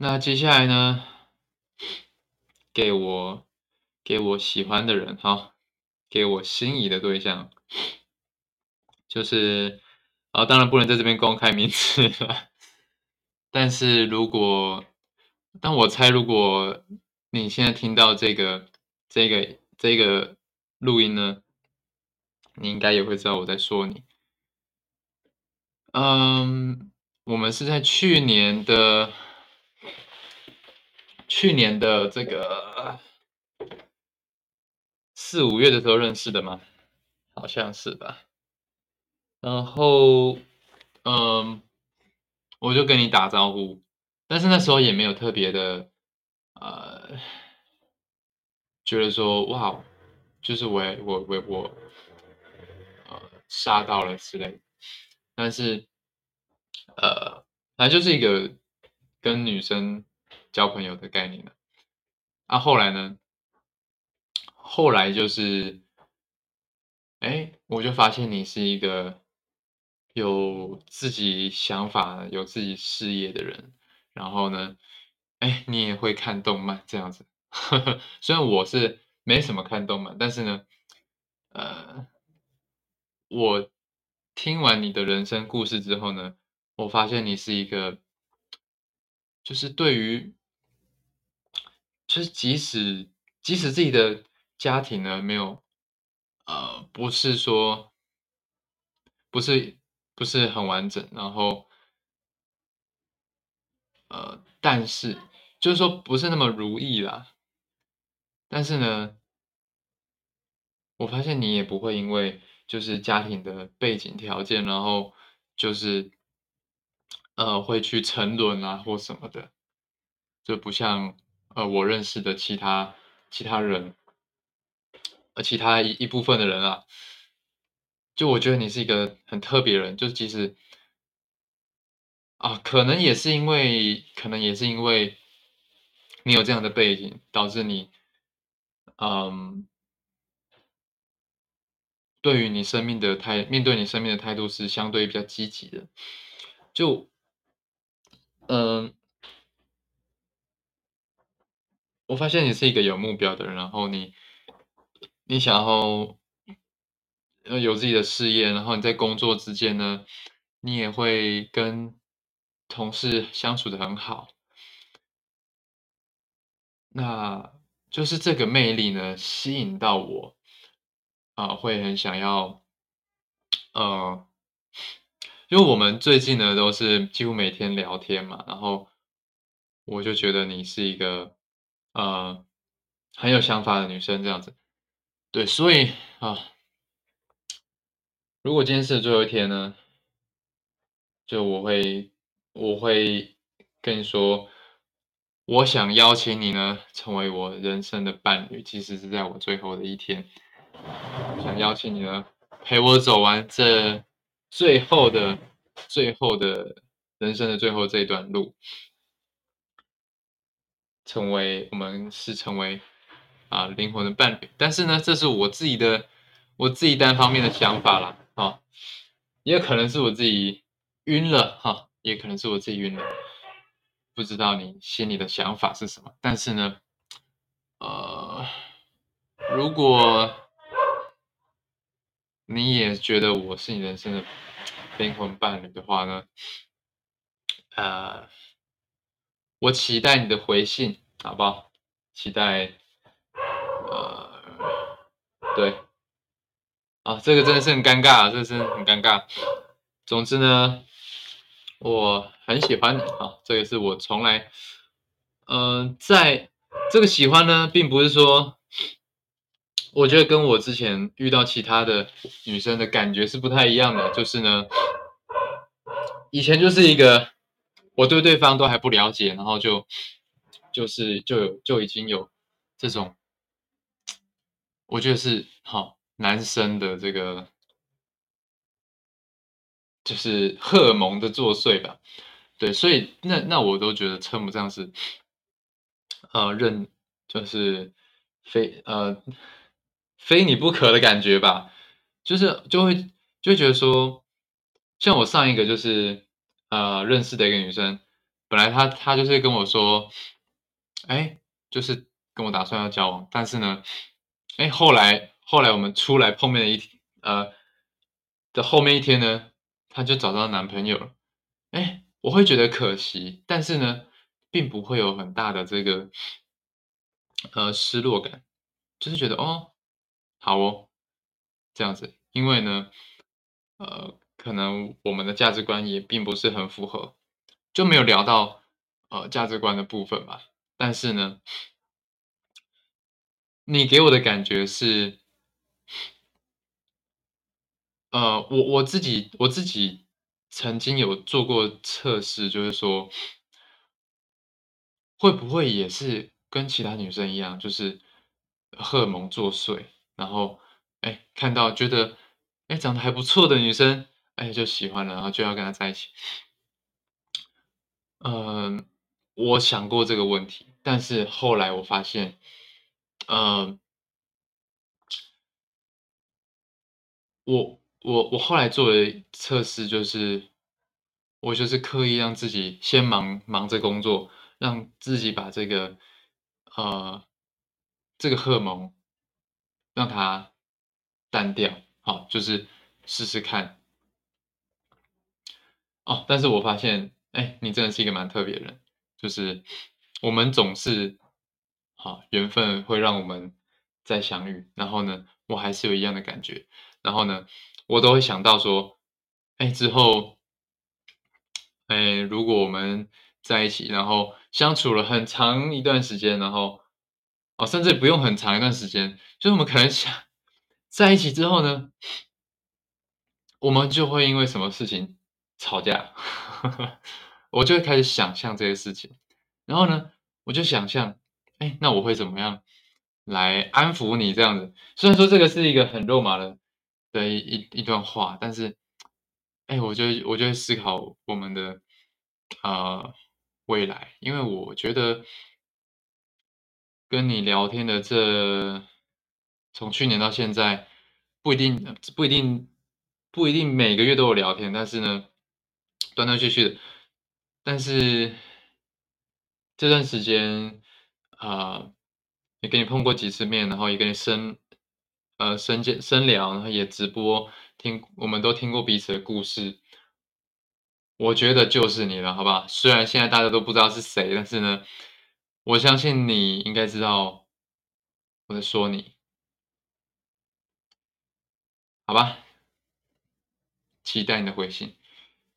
那接下来呢，给我给我喜欢的人哈，给我心仪的对象，就是啊，当然不能在这边公开名字了。但是如果，但我猜，如果你现在听到这个这个这个录音呢，你应该也会知道我在说你。嗯，我们是在去年的去年的这个四五月的时候认识的吗？好像是吧。然后，嗯，我就跟你打招呼，但是那时候也没有特别的，呃，觉得说哇，就是我我我我，呃，杀到了之类。但是，呃，反正就是一个跟女生交朋友的概念了。啊，后来呢？后来就是，哎，我就发现你是一个有自己想法、有自己事业的人。然后呢，哎，你也会看动漫这样子。虽然我是没什么看动漫，但是呢，呃，我。听完你的人生故事之后呢，我发现你是一个，就是对于，就是即使即使自己的家庭呢没有，呃，不是说，不是不是很完整，然后，呃，但是就是说不是那么如意啦，但是呢，我发现你也不会因为。就是家庭的背景条件，然后就是，呃，会去沉沦啊或什么的，就不像呃我认识的其他其他人，呃其他一一部分的人啊，就我觉得你是一个很特别人，就其实啊，可能也是因为，可能也是因为你有这样的背景，导致你，嗯。对于你生命的态，面对你生命的态度是相对比较积极的。就，嗯，我发现你是一个有目标的人，然后你，你想要，有自己的事业，然后你在工作之间呢，你也会跟同事相处的很好。那就是这个魅力呢，吸引到我。啊，会很想要，呃，因为我们最近呢都是几乎每天聊天嘛，然后我就觉得你是一个呃很有想法的女生这样子，对，所以啊，如果今天是最后一天呢，就我会我会跟你说，我想邀请你呢成为我人生的伴侣，其实是在我最后的一天。想邀请你呢，陪我走完这最后的、最后的人生的最后这一段路，成为我们是成为啊灵魂的伴侣。但是呢，这是我自己的我自己单方面的想法啦，啊，也可能是我自己晕了哈，也可能是我自己晕了，不知道你心里的想法是什么。但是呢，呃，如果。你也觉得我是你人生的灵魂伴侣的话呢？呃，我期待你的回信，好不好？期待，呃，对，啊，这个真的是很尴尬，这是很尴尬。总之呢，我很喜欢你啊，这个是我从来，嗯，在这个喜欢呢，并不是说。我觉得跟我之前遇到其他的女生的感觉是不太一样的，就是呢，以前就是一个我对对方都还不了解，然后就就是就有就已经有这种，我觉得是好男生的这个就是荷尔蒙的作祟吧，对，所以那那我都觉得称不上是呃认就是非呃。非你不可的感觉吧，就是就会就会觉得说，像我上一个就是呃认识的一个女生，本来她她就是跟我说，哎，就是跟我打算要交往，但是呢，哎，后来后来我们出来碰面的一天，呃的后面一天呢，她就找到男朋友了，哎，我会觉得可惜，但是呢，并不会有很大的这个呃失落感，就是觉得哦，好哦，这样子，因为呢，呃，可能我们的价值观也并不是很符合。就没有聊到呃价值观的部分吧，但是呢，你给我的感觉是，呃，我我自己我自己曾经有做过测试，就是说，会不会也是跟其他女生一样，就是荷尔蒙作祟，然后哎看到觉得哎长得还不错的女生，哎就喜欢了，然后就要跟他在一起。嗯，我想过这个问题，但是后来我发现，呃，我我我后来做的测试就是，我就是刻意让自己先忙忙着工作，让自己把这个呃这个荷尔蒙让它淡掉，好，就是试试看哦。但是我发现。哎，你真的是一个蛮特别的人，就是我们总是好缘分会让我们再相遇，然后呢，我还是有一样的感觉，然后呢，我都会想到说，哎，之后，哎，如果我们在一起，然后相处了很长一段时间，然后哦，甚至不用很长一段时间，就是我们可能想在一起之后呢，我们就会因为什么事情。吵架，我就会开始想象这些事情，然后呢，我就想象，哎，那我会怎么样来安抚你这样子？虽然说这个是一个很肉麻的的一一段话，但是，哎，我就我就会思考我们的呃未来，因为我觉得跟你聊天的这从去年到现在，不一定不一定不一定每个月都有聊天，但是呢。断断续续的，但是这段时间啊，也跟你碰过几次面，然后也跟你深呃深见深聊，然后也直播听，我们都听过彼此的故事。我觉得就是你了，好吧？虽然现在大家都不知道是谁，但是呢，我相信你应该知道我在说你，好吧？期待你的回信。